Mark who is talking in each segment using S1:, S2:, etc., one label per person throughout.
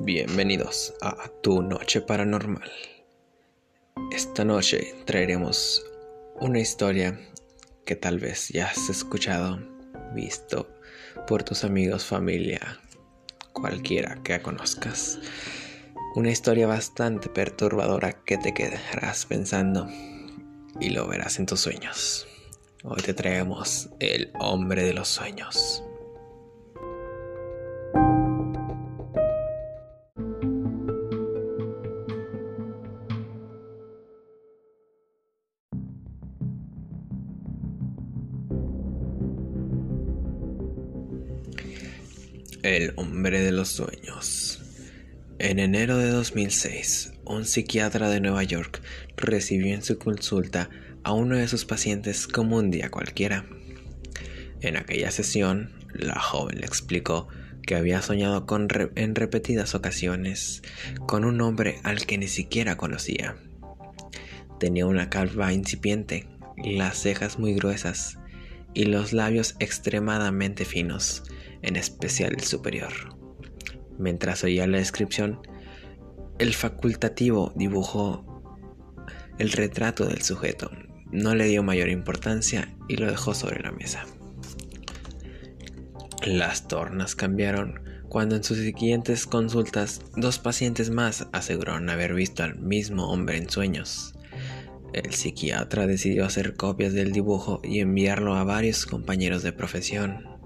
S1: Bienvenidos a Tu Noche Paranormal. Esta noche traeremos una historia que tal vez ya has escuchado, visto por tus amigos, familia, cualquiera que conozcas. Una historia bastante perturbadora que te quedarás pensando y lo verás en tus sueños. Hoy te traemos el hombre de los sueños. El hombre de los sueños. En enero de 2006, un psiquiatra de Nueva York recibió en su consulta a uno de sus pacientes como un día cualquiera. En aquella sesión, la joven le explicó que había soñado con en repetidas ocasiones con un hombre al que ni siquiera conocía. Tenía una calva incipiente, las cejas muy gruesas y los labios extremadamente finos en especial el superior. Mientras oía la descripción, el facultativo dibujó el retrato del sujeto, no le dio mayor importancia y lo dejó sobre la mesa. Las tornas cambiaron cuando en sus siguientes consultas dos pacientes más aseguraron haber visto al mismo hombre en sueños. El psiquiatra decidió hacer copias del dibujo y enviarlo a varios compañeros de profesión.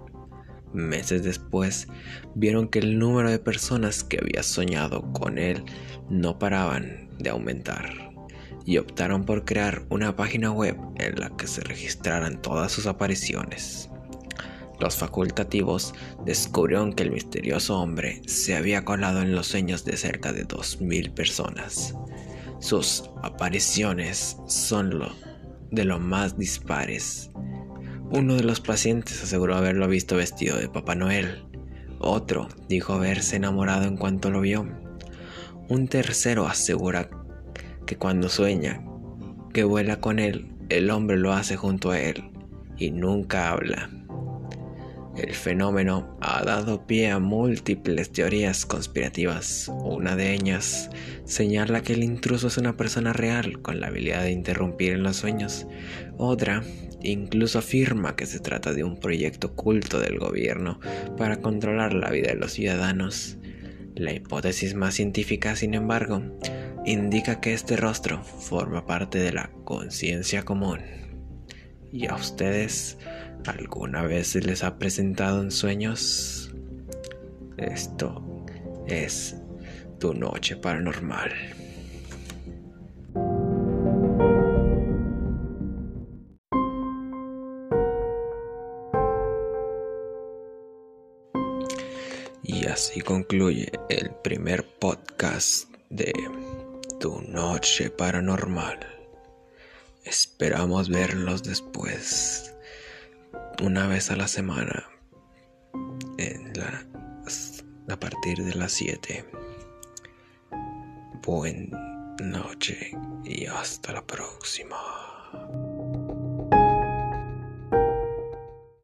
S1: Meses después, vieron que el número de personas que había soñado con él no paraban de aumentar y optaron por crear una página web en la que se registraran todas sus apariciones. Los facultativos descubrieron que el misterioso hombre se había colado en los sueños de cerca de 2.000 personas. Sus apariciones son lo de lo más dispares uno de los pacientes aseguró haberlo visto vestido de Papá Noel. Otro dijo haberse enamorado en cuanto lo vio. Un tercero asegura que cuando sueña que vuela con él, el hombre lo hace junto a él y nunca habla. El fenómeno ha dado pie a múltiples teorías conspirativas. Una de ellas señala que el intruso es una persona real con la habilidad de interrumpir en los sueños. Otra incluso afirma que se trata de un proyecto oculto del gobierno para controlar la vida de los ciudadanos. La hipótesis más científica, sin embargo, indica que este rostro forma parte de la conciencia común. ¿Y a ustedes alguna vez se les ha presentado en sueños? Esto es tu noche paranormal. Y así concluye el primer podcast de Tu Noche Paranormal. Esperamos verlos después, una vez a la semana, en la, a partir de las 7. Buenas noche y hasta la próxima.